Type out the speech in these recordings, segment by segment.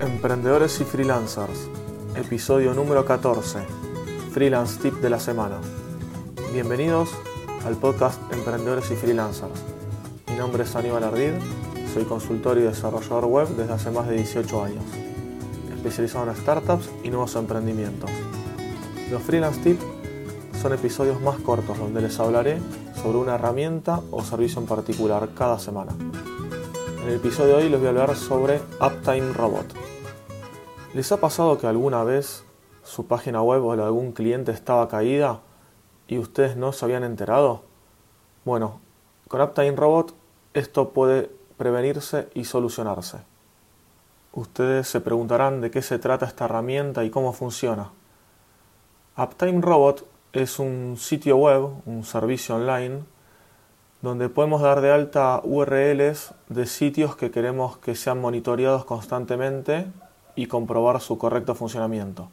Emprendedores y Freelancers, episodio número 14, Freelance Tip de la semana. Bienvenidos al podcast Emprendedores y Freelancers. Mi nombre es Aníbal Ardid, soy consultor y desarrollador web desde hace más de 18 años, especializado en startups y nuevos emprendimientos. Los Freelance Tips son episodios más cortos donde les hablaré sobre una herramienta o servicio en particular cada semana. En el episodio de hoy les voy a hablar sobre Uptime Robot. ¿Les ha pasado que alguna vez su página web o algún cliente estaba caída y ustedes no se habían enterado? Bueno, con Uptime Robot esto puede prevenirse y solucionarse. Ustedes se preguntarán de qué se trata esta herramienta y cómo funciona. Uptime Robot es un sitio web, un servicio online, donde podemos dar de alta URLs de sitios que queremos que sean monitoreados constantemente y comprobar su correcto funcionamiento.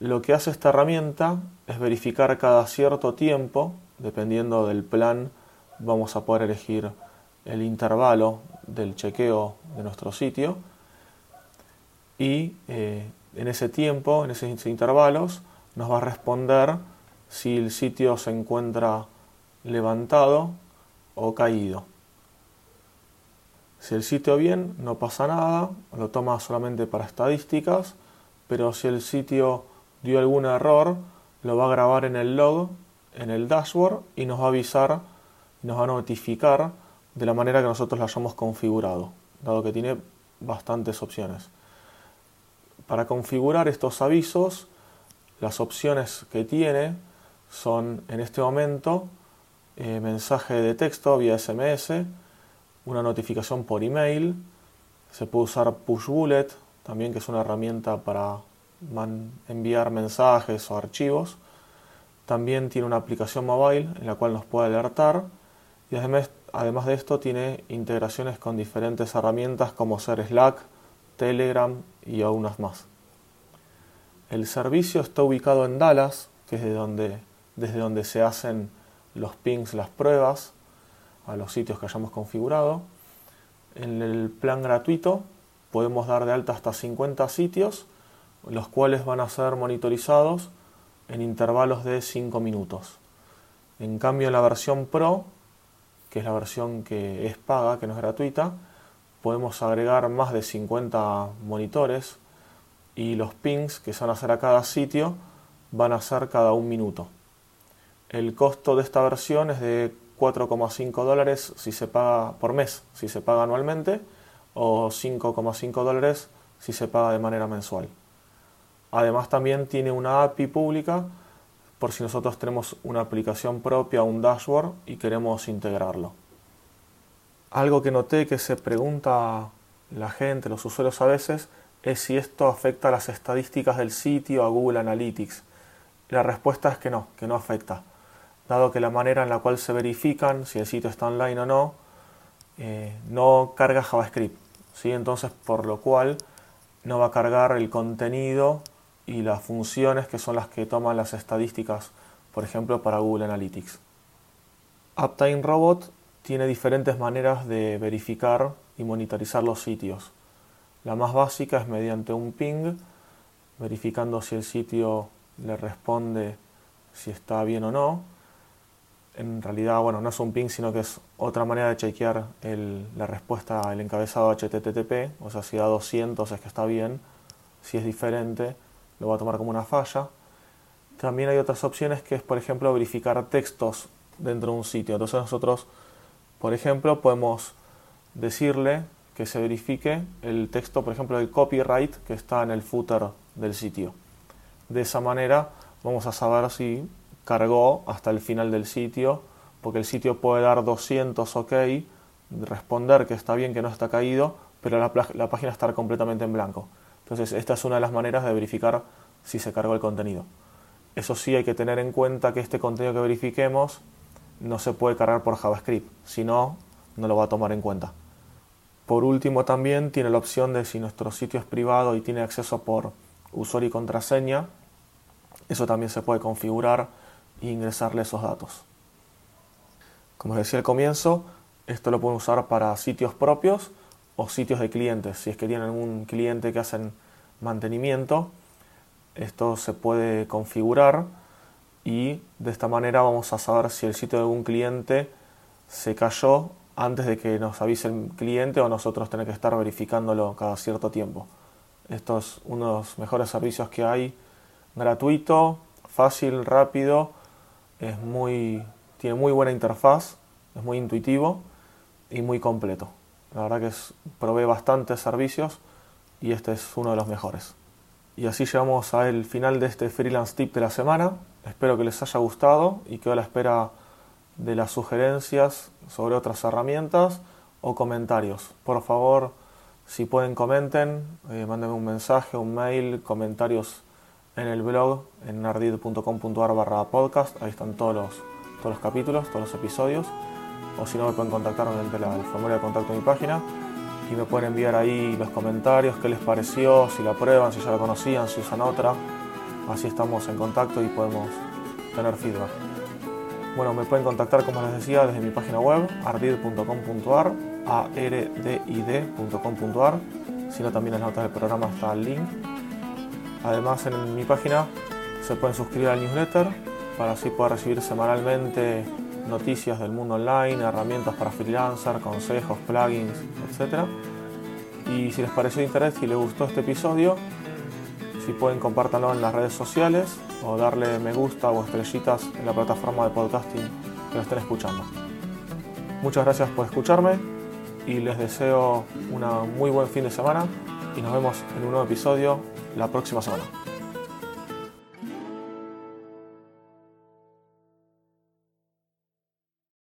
Lo que hace esta herramienta es verificar cada cierto tiempo, dependiendo del plan, vamos a poder elegir el intervalo del chequeo de nuestro sitio y eh, en ese tiempo, en esos intervalos, nos va a responder si el sitio se encuentra levantado o caído. Si el sitio bien, no pasa nada, lo toma solamente para estadísticas, pero si el sitio dio algún error, lo va a grabar en el log, en el dashboard y nos va a avisar, nos va a notificar de la manera que nosotros lo hayamos configurado, dado que tiene bastantes opciones. Para configurar estos avisos, las opciones que tiene son en este momento eh, mensaje de texto vía SMS, una notificación por email, se puede usar Push Bullet, también que es una herramienta para enviar mensajes o archivos. También tiene una aplicación mobile en la cual nos puede alertar y además, además de esto tiene integraciones con diferentes herramientas como ser Slack, Telegram y algunas más. El servicio está ubicado en Dallas, que es de donde, desde donde se hacen los pings, las pruebas a los sitios que hayamos configurado. En el plan gratuito podemos dar de alta hasta 50 sitios, los cuales van a ser monitorizados en intervalos de 5 minutos. En cambio, en la versión Pro, que es la versión que es paga, que no es gratuita, podemos agregar más de 50 monitores y los pings que se van a hacer a cada sitio van a ser cada un minuto. El costo de esta versión es de 4,5 dólares si se paga por mes, si se paga anualmente, o 5,5 dólares si se paga de manera mensual. Además también tiene una API pública por si nosotros tenemos una aplicación propia, un dashboard y queremos integrarlo. Algo que noté que se pregunta la gente, los usuarios a veces, es si esto afecta a las estadísticas del sitio, a Google Analytics. La respuesta es que no, que no afecta dado que la manera en la cual se verifican si el sitio está online o no, eh, no carga JavaScript. ¿sí? Entonces, por lo cual no va a cargar el contenido y las funciones que son las que toman las estadísticas, por ejemplo, para Google Analytics. Uptime Robot tiene diferentes maneras de verificar y monitorizar los sitios. La más básica es mediante un ping, verificando si el sitio le responde si está bien o no en realidad, bueno, no es un ping, sino que es otra manera de chequear la respuesta al encabezado HTTP, o sea, si da 200 es que está bien, si es diferente, lo va a tomar como una falla. También hay otras opciones que es, por ejemplo, verificar textos dentro de un sitio. Entonces nosotros, por ejemplo, podemos decirle que se verifique el texto, por ejemplo, el copyright que está en el footer del sitio. De esa manera vamos a saber si cargó hasta el final del sitio, porque el sitio puede dar 200 OK, responder que está bien, que no está caído, pero la, página estar completamente en blanco. Entonces, esta es una de las maneras de verificar si se cargó el contenido. Eso sí, hay que tener en cuenta que este contenido que verifiquemos no se puede cargar por JavaScript, si no, no lo va a tomar en cuenta. Por último, también tiene la opción de si nuestro sitio es privado y tiene acceso por usuario y contraseña, eso también se puede configurar ingresarle esos datos. Como os decía al comienzo, esto lo pueden usar para sitios propios o sitios de clientes. Si es que tienen algún cliente que hacen mantenimiento, esto se puede configurar y de esta manera vamos a saber si el sitio de algún cliente se cayó antes de que nos avise el cliente o nosotros tener que estar verificándolo cada cierto tiempo. Esto es uno de los mejores servicios que hay, gratuito, fácil, rápido, es muy, tiene muy buena interfaz, es muy intuitivo y muy completo. La verdad que provee bastantes servicios y este es uno de los mejores. Y así llegamos al final de este freelance tip de la semana. Espero que les haya gustado y quedo a la espera de las sugerencias sobre otras herramientas o comentarios. Por favor, si pueden comenten, eh, mándenme un mensaje, un mail, comentarios en el blog en ardid.com.ar barra podcast. Ahí están todos los, todos los capítulos, todos los episodios. O si no, me pueden contactar mediante el formulario de contacto de mi página y me pueden enviar ahí los comentarios, qué les pareció, si la prueban, si ya la conocían, si usan otra. Así estamos en contacto y podemos tener feedback. Bueno, me pueden contactar, como les decía, desde mi página web, ardid.com.ar, ardid.com.ar, sino también en las notas del programa está el link. Además, en mi página se pueden suscribir al newsletter para así poder recibir semanalmente noticias del mundo online, herramientas para freelancer, consejos, plugins, etc. Y si les pareció de interés, si les gustó este episodio, si pueden compártanlo en las redes sociales o darle me gusta o estrellitas en la plataforma de podcasting que lo estén escuchando. Muchas gracias por escucharme y les deseo un muy buen fin de semana y nos vemos en un nuevo episodio la próxima semana.